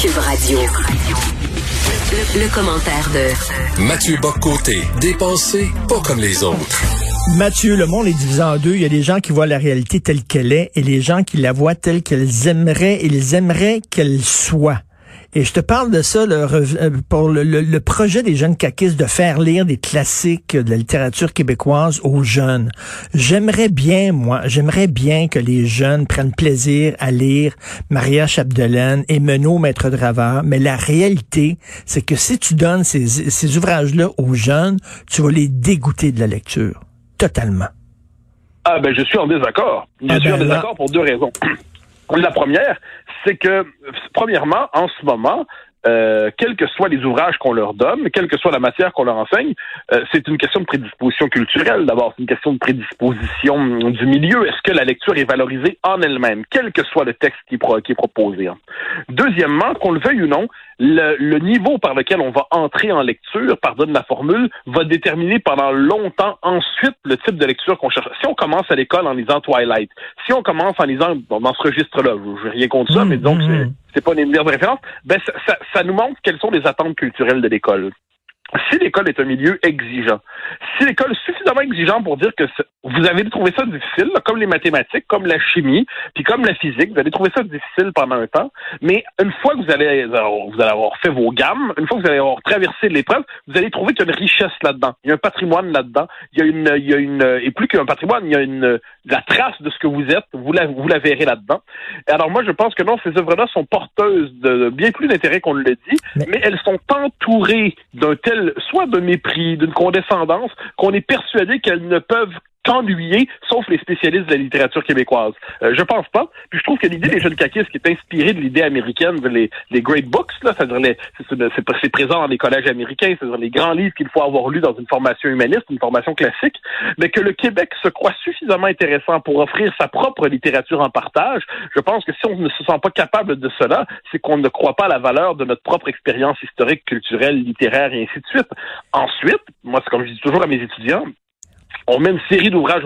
Cube Radio. Le, le commentaire de Mathieu Boccoté, dépensé pas comme les autres. Mathieu, le monde est divisé en deux. Il y a des gens qui voient la réalité telle qu'elle est et les gens qui la voient telle qu'elles aimeraient, ils aimeraient qu'elle soit. Et je te parle de ça le, euh, pour le, le, le, projet des jeunes caquistes de faire lire des classiques de la littérature québécoise aux jeunes. J'aimerais bien, moi, j'aimerais bien que les jeunes prennent plaisir à lire Maria Chapdelaine et Menot Maître Draveur, mais la réalité, c'est que si tu donnes ces, ces ouvrages-là aux jeunes, tu vas les dégoûter de la lecture. Totalement. Ah ben je suis en désaccord. Je Ah suis ben en désaccord là- pour deux raisons. La première, c'est que, premièrement, en ce moment, euh, quels que soient les ouvrages qu'on leur donne, quelle que soit la matière qu'on leur enseigne, euh, c'est une question de prédisposition culturelle. D'abord, c'est une question de prédisposition du milieu. Est-ce que la lecture est valorisée en elle-même, quel que soit le texte qui, est pro- qui est proposé? hein. Deuxièmement, qu'on le veuille ou non, le, le niveau par lequel on va entrer en lecture, pardonne la formule, va déterminer pendant longtemps ensuite le type de lecture qu'on cherche. Si on commence à l'école en lisant Twilight, si on commence en lisant bon, dans ce registre-là, je n'ai rien contre ça, Mmh, mais que mmh, c'est- mmh. C'est pas une de référence, ben ça, ça nous montre quelles sont les attentes culturelles de l'école. Si l'école est un milieu exigeant, si l'école est suffisamment exigeant pour dire que vous avez trouvé ça difficile, comme les mathématiques, comme la chimie, puis comme la physique, vous allez trouver ça difficile pendant un temps, mais une fois que vous allez, vous allez avoir fait vos gammes, une fois que vous allez avoir traversé l'épreuve, vous allez trouver qu'il y a une richesse là-dedans. Il y a un patrimoine là-dedans. Il y a une, il y a une, et plus qu'un patrimoine, il y a une, la trace de ce que vous êtes. Vous la, vous la verrez là-dedans. Et alors moi, je pense que non, ces œuvres-là sont porteuses de bien plus d'intérêt qu'on ne le dit, Mais- mais elles sont d'un tel, soit de mépris, d'une condescendance, qu'on est persuadé qu'elles ne peuvent qu'ennuyer, sauf les spécialistes de la littérature québécoise. Euh, je pense pas. Puis je trouve que l'idée des jeunes caquistes qui est inspirée de l'idée américaine, de les, great books, là, c'est-à-dire c'est présent dans les collèges américains, c'est-à-dire les grands livres qu'il faut avoir lus dans une formation humaniste, une formation classique, mais que le Québec se croit suffisamment intéressant pour offrir sa propre littérature en partage. Je pense que si on ne se sent pas capable de cela, c'est qu'on ne croit pas à la valeur de notre propre expérience historique, culturelle, littéraire et ainsi de suite. Ensuite, moi, c'est comme je dis toujours à mes étudiants, on met une série d'ouvrages,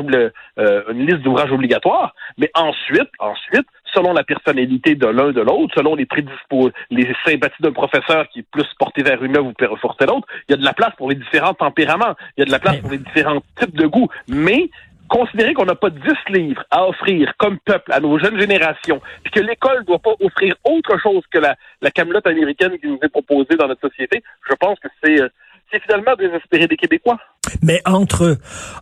euh, une liste d'ouvrages obligatoires, mais ensuite, ensuite, selon la personnalité de l'un de l'autre, selon les prédispos, les sympathies d'un professeur qui est plus porté vers une œuvre ou porté l'autre, il y a de la place pour les différents tempéraments, il y a de la place pour les différents types de goûts, mais considérer qu'on n'a pas 10 livres à offrir comme peuple à nos jeunes générations, puis que l'école ne doit pas offrir autre chose que la, la camelote américaine qui nous est proposée dans notre société, je pense que c'est euh, c'est finalement désespérer des Québécois. Mais entre,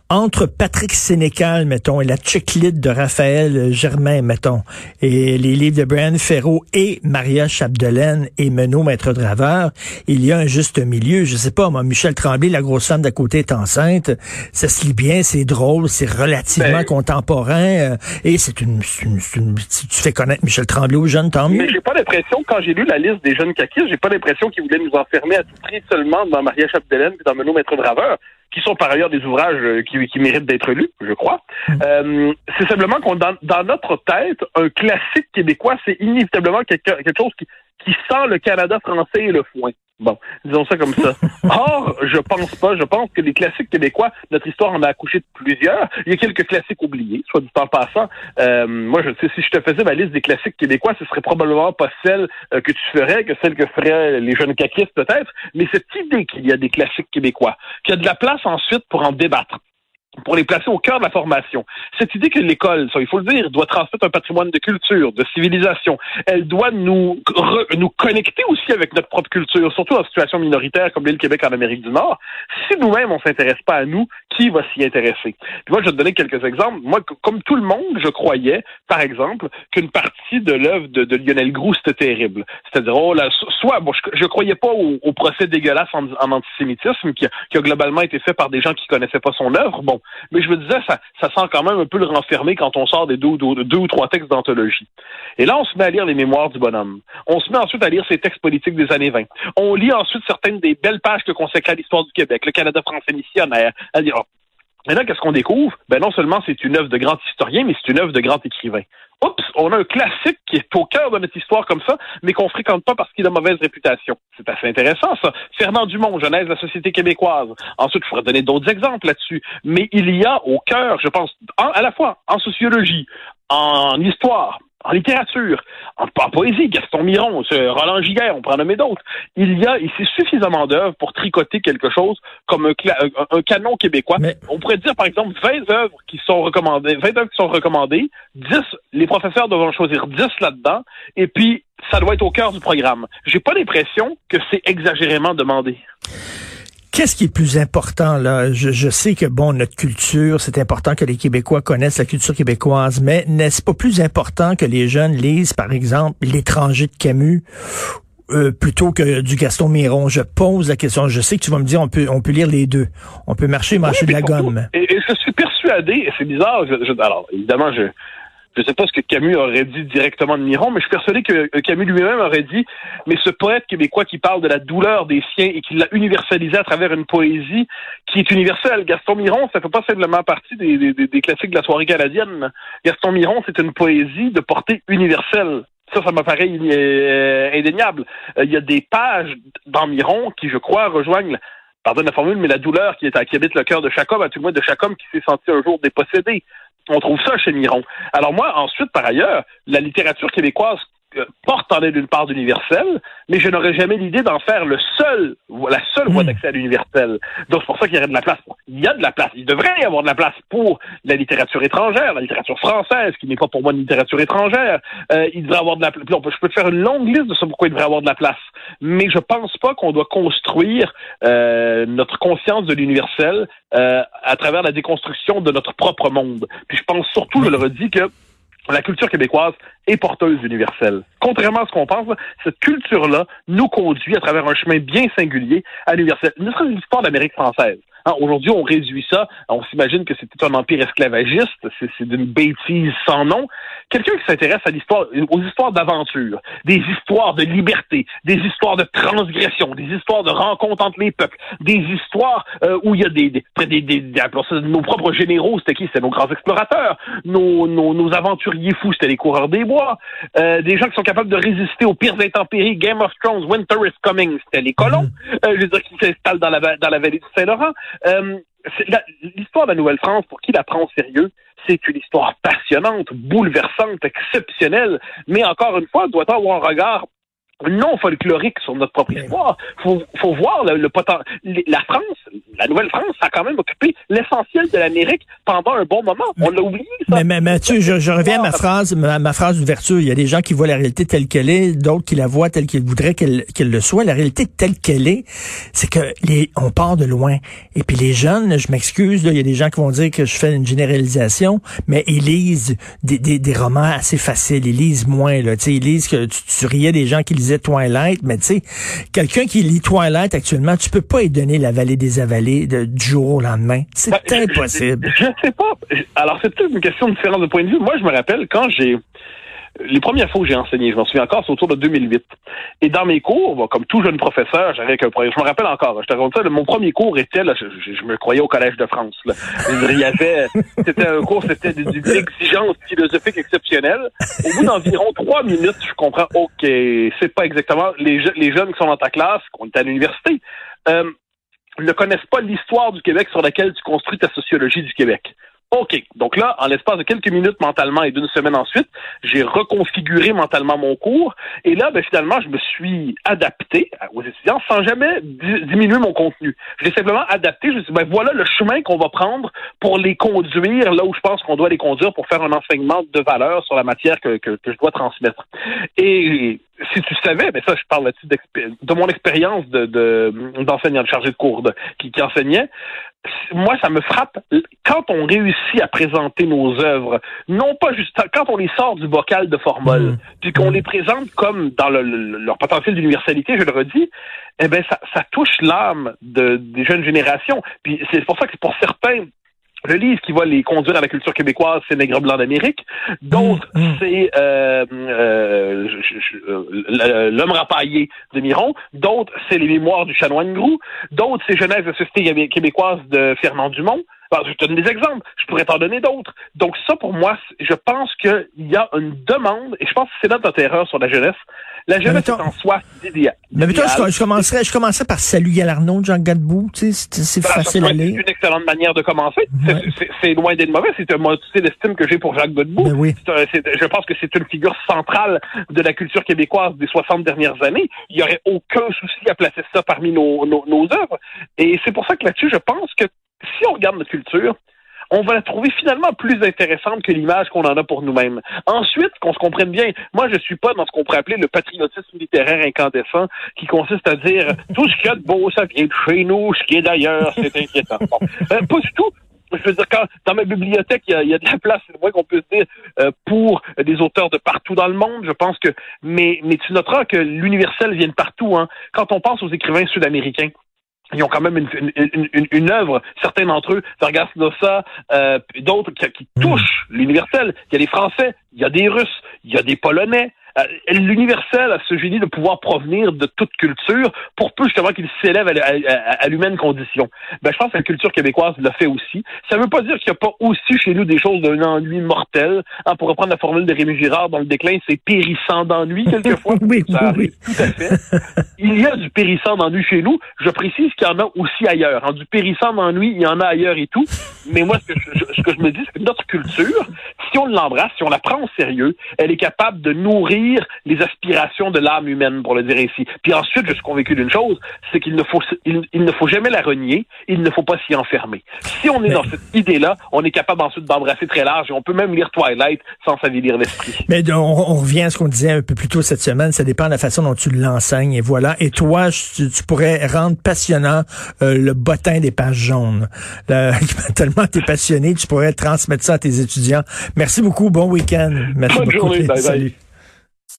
entre Patrick Sénécal, mettons, et la checklist de Raphaël Germain, mettons, et les livres de Brian Ferro et Maria Chapdelaine et Menot Maître Draveur, il y a un juste milieu. Je sais pas, moi, Michel Tremblay, la grosse femme d'à côté est enceinte. Ça se lit bien, c'est drôle, c'est relativement Ben- contemporain. euh, et c'est une, une- une- si tu fais connaître Michel Tremblay aux jeunes, tant mieux. Mais j'ai pas l'impression, quand j'ai lu la liste des jeunes caquistes, j'ai pas l'impression qu'ils voulaient nous enfermer à tout prix seulement dans Maria Chapdelaine et dans Menot Maître Draveur, qui sont par ailleurs des ouvrages euh, qui, qui méritent d'être lus, je crois. Euh, c'est simplement qu'on dans, dans notre tête, un classique québécois, c'est inévitablement quelque, quelque chose qui, qui sent le Canada français et le foin. Bon, disons ça comme ça. Or, je pense pas. Je pense que les classiques québécois, notre histoire en a accouché de plusieurs. Il y a quelques classiques oubliés, soit du temps passant. Euh, moi, je sais, si je te faisais ma liste des classiques québécois, ce serait probablement pas celle euh, que tu ferais, que celle que feraient les jeunes caquistes peut-être. Mais cette idée qu'il y a des classiques québécois, qu'il y a de la place ensuite pour en débattre pour les placer au cœur de la formation. Cette idée que l'école, ça, il faut le dire, doit transmettre un patrimoine de culture, de civilisation. Elle doit nous, nous connecter aussi avec notre propre culture, surtout en situation minoritaire comme l'est le Québec en Amérique du Nord. Si nous-mêmes, on s'intéresse pas à nous, qui va s'y intéresser? Puis moi, je vais te donner quelques exemples. Moi, comme tout le monde, je croyais, par exemple, qu'une partie de l'œuvre de, Lionel Groux, c'était terrible. C'est-à-dire, oh là, so- soit, bon, je, je croyais pas au, procès dégueulasse en, antisémitisme qui a, globalement été fait par des gens qui connaissaient pas son œuvre. Bon, Mais je me disais, ça, ça sent quand même un peu le renfermer quand on sort des deux, deux, deux ou trois textes d'anthologie. Et là, on se met à lire les mémoires du bonhomme. On se met ensuite à lire ses textes politiques des années 20. On lit ensuite certaines des belles pages que consacrent à l'histoire du Québec, le Canada français missionnaire. À dire, et là, qu'est-ce qu'on découvre? Ben non seulement c'est une œuvre de grand historien, mais c'est une œuvre de grand écrivain. Oups, on a un classique qui est au cœur de notre histoire comme ça, mais qu'on fréquente pas parce qu'il a mauvaise réputation. C'est assez intéressant, ça. Fernand Dumont, Genèse de la société québécoise. Ensuite, je pourrais donner d'autres exemples là-dessus. Mais il y a au cœur, je pense, à la fois en sociologie, en histoire, en littérature, en, poésie, Gaston Miron, Roland Giguère, on en nommer d'autres. Il y a ici suffisamment d'œuvres pour tricoter quelque chose comme un, canon québécois. On pourrait dire, par exemple, 20 œuvres qui sont recommandées, 20 œuvres qui sont recommandées, 10, les professeurs devront choisir 10 là-dedans, et puis ça doit être au cœur du programme. J'ai pas l'impression que c'est exagérément demandé. Qu'est-ce qui est plus important là? Je, je, sais que bon notre culture, c'est important que les Québécois connaissent la culture québécoise, mais n'est-ce pas plus important que les jeunes lisent par exemple l'étranger de Camus euh, plutôt que du Gaston Miron? Je pose la question. Je sais que tu vas me dire on peut on peut lire les deux. On peut marcher marcher de la gomme. Et, je suis persuadé, et c'est bizarre. alors évidemment je je ne sais pas ce que Camus aurait dit directement de Miron, mais je suis persuadé que Camus lui-même aurait dit, mais ce poète québécois qui parle de la douleur des siens et qui l'a universalisé à travers une poésie qui est universelle. Gaston Miron, ça fait pas simplement partie des, des, classiques de la soirée canadienne. Gaston Miron, c'est une poésie de portée universelle. Ça, ça me paraît euh, indéniable. Euh, il y a des pages dans Miron qui, je crois, rejoignent pardonne la formule, mais la douleur qui, est, qui habite le cœur de chaque homme, à tout le moins de chaque homme qui s'est senti un jour dépossédé. On trouve ça chez Miron. Alors moi, ensuite, par ailleurs, la littérature québécoise porte en elle une part d'universel, mais je n'aurais jamais l'idée d'en faire le seul, la seule voie hmm. d'accès à l'universel. Donc c'est pour ça qu'il y aurait de la place. Il y a de la place. Il devrait y avoir de la place pour la littérature étrangère, la littérature française, qui n'est pas pour moi une littérature étrangère. Euh, il devrait avoir de la place. Je peux te faire une longue liste de ce pourquoi il devrait avoir de la place. Mais je pense pas qu'on doit construire euh, notre conscience de l'universel à travers la déconstruction de notre propre monde. Puis je pense surtout, je le redis, que la culture québécoise est porteuse universelle. Contrairement à ce qu'on pense, cette culture-là nous conduit à travers un chemin bien singulier à l'universel. Ne serait l'histoire d'Amérique française. Hein, aujourd'hui, on réduit ça, on s'imagine que c'était un empire esclavagiste, c'est d'une bêtise sans nom. Quelqu'un qui s'intéresse à l'histoire, aux histoires d'aventure, des histoires de liberté, des histoires de transgression, des histoires de rencontres entre les peuples, des histoires euh, où il y a des, des, des, des nos propres généraux, c'était qui? C'était nos grands explorateurs, nos, nos, nos aventuriers fous, c'était les coureurs des bois, euh, des gens qui sont capables de résister aux pires intempéries, Game of Thrones, Winter is Coming, c'était les colons, mm-hmm. euh, je veux dire, qui s'installent dans la, dans la vallée du Saint-Laurent. Euh, l'histoire de la Nouvelle-France, pour qui la prend au sérieux, c'est une histoire passionnante, bouleversante, exceptionnelle, mais encore une fois, doit avoir un regard non folklorique sur notre propre histoire. Faut, faut voir le, le La France, la Nouvelle-France, a quand même occupé l'essentiel de l'Amérique pendant un bon moment. On l'a oublié. Ça. Mais, mais Mathieu, je, je reviens à ma phrase, ma, phrase d'ouverture. Il y a des gens qui voient la réalité telle qu'elle est, d'autres qui la voient telle qu'ils voudraient qu'elle qu'elle le soit. La réalité telle qu'elle est, c'est que les, on part de loin. Et puis les jeunes, je m'excuse, il y a des gens qui vont dire que je fais une généralisation, mais ils lisent des, des, des romans assez faciles. Ils lisent moins. Là. ils lisent que tu, tu riais des gens qui lisaient Twilight, mais tu sais, quelqu'un qui lit Twilight actuellement, tu peux pas y donner la vallée des avalées de, du jour au lendemain. C'est ben, impossible. Je, ne sais pas. Alors, c'est peut-être une question de différence de point de vue. Moi, je me rappelle quand j'ai les premières fois où j'ai enseigné, je m'en souviens encore, c'est autour de 2008. Et dans mes cours, comme tout jeune professeur, j'avais un Je me rappelle encore, je te raconte ça, mon premier cours était, là, je, me croyais au Collège de France. Là. Il y avait, c'était un cours, c'était d'une exigence philosophique exceptionnelle. Au bout d'environ trois minutes, je comprends, OK, c'est pas exactement les, les jeunes qui sont dans ta classe, qu'on est à l'université, euh, ne connaissent pas l'histoire du Québec sur laquelle tu construis ta sociologie du Québec. OK. Donc là, en l'espace de quelques minutes mentalement et d'une semaine ensuite, j'ai reconfiguré mentalement mon cours. Et là, ben, finalement, je me suis adapté aux étudiants sans jamais diminuer mon contenu. Je l'ai simplement adapté. Je me suis dit, ben, voilà le chemin qu'on va prendre pour les conduire là où je pense qu'on doit les conduire pour faire un enseignement de valeur sur la matière que, que, je dois transmettre. Et si tu savais, mais ça, je parle de, de mon expérience de, d'enseignant, de, chargé de cours qui enseignait, moi, ça me frappe quand on réussit à présenter nos œuvres, non pas juste quand on les sort du bocal de formol, mmh. puis qu'on mmh. les présente comme dans le, leur potentiel d'universalité, je le redis, eh ben ça, ça touche l'âme de, des jeunes générations. Puis c'est pour ça que pour certains le livre qui va les conduire à la culture québécoise, c'est Nègre blanc d'Amérique. D'autres, Mmh, mmh. c'est euh, euh, euh, L'homme rapaillé de Miron. D'autres, c'est Les Mémoires du chanoine Grou. D'autres, c'est Genèse de la Société québé- québécoise de Fernand Dumont. Alors, je te donne des exemples. Je pourrais t'en donner d'autres. Donc ça, pour moi, je pense qu'il y a une demande, et je pense que c'est notre erreur sur la jeunesse. La jeunesse est en soi idéale. Mais mettons, je, je commencerais, je commencerais par Salut Galarno de Jean Gadebout. Tu sais, c'est c'est ça facile à lire. une excellente manière de commencer. C'est- Ouais. C'est c'est loin d'être mauvais. C'est un sais l'estime que j'ai pour Jacques Godbout. Ben oui. C'est c'est- je pense que c'est une figure centrale de la culture québécoise des 60 dernières années. Il n'y aurait aucun souci à placer ça parmi nos, nos, nos œuvres. Et c'est pour ça que là-dessus, je pense que si on regarde notre culture, on va la trouver finalement plus intéressante que l'image qu'on en a pour nous-mêmes. Ensuite, qu'on se comprenne bien, moi je suis pas dans ce qu'on pourrait appeler le patriotisme littéraire incandescent, qui consiste à dire tout ce qu'il y a de beau, ça vient de chez nous, ce qui est d'ailleurs, c'est inquiétant. Bon. Euh, pas du tout. Je veux dire, quand dans ma bibliothèque, il y a, il y a de la place, c'est le moins qu'on peut se dire, euh, pour des auteurs de partout dans le monde. Je pense que, mais, mais tu noteras que l'universel vient de partout. Hein. Quand on pense aux écrivains sud-américains, ils ont quand même une, une, une, œuvre, certains d'entre eux, Vargas Llosa, euh, d'autres qui, qui touchent l'universel. Il y a des Français, il y a des Russes, il y a des Polonais. Euh, L'universel a ce génie de pouvoir provenir de toute culture pour peu justement qu'il s'élève à, à, à, à l'humaine condition. Ben, je pense que la culture québécoise le fait aussi. Ça ne veut pas dire qu'il n'y a pas aussi chez nous des choses d'un ennui mortel. Hein, pour reprendre la formule de Rémi Girard dans le déclin, c'est périssant d'ennui quelquefois. Oui, Ça oui, arrive tout à fait. Il y a du périssant d'ennui chez nous. Je précise qu'il y en a aussi ailleurs. Hein, du périssant d'ennui, il y en a ailleurs et tout. Mais moi, ce que je, ce que je me dis, c'est que notre culture, si on l'embrasse, si on la prend au sérieux, elle est capable de nourrir les aspirations de l'âme humaine, pour le dire ainsi. Puis ensuite, je suis convaincu d'une chose, c'est qu'il ne faut il, il, ne faut jamais la renier, il ne faut pas s'y enfermer. Si on est Mais... dans cette idée-là, on est capable ensuite d'embrasser très large et on peut même lire Twilight sans s'avilir l'esprit. Mais on, on, revient à ce qu'on disait un peu plus tôt cette semaine, ça dépend de la façon dont tu l'enseignes et voilà. Et toi, tu, tu pourrais rendre passionnant euh, le bottin des pages jaunes. Le, tellement tu es passionné, tu pourrais transmettre ça à tes étudiants. Merci beaucoup, bon week-end. Merci Bonne beaucoup. journée, bye bye. Salut.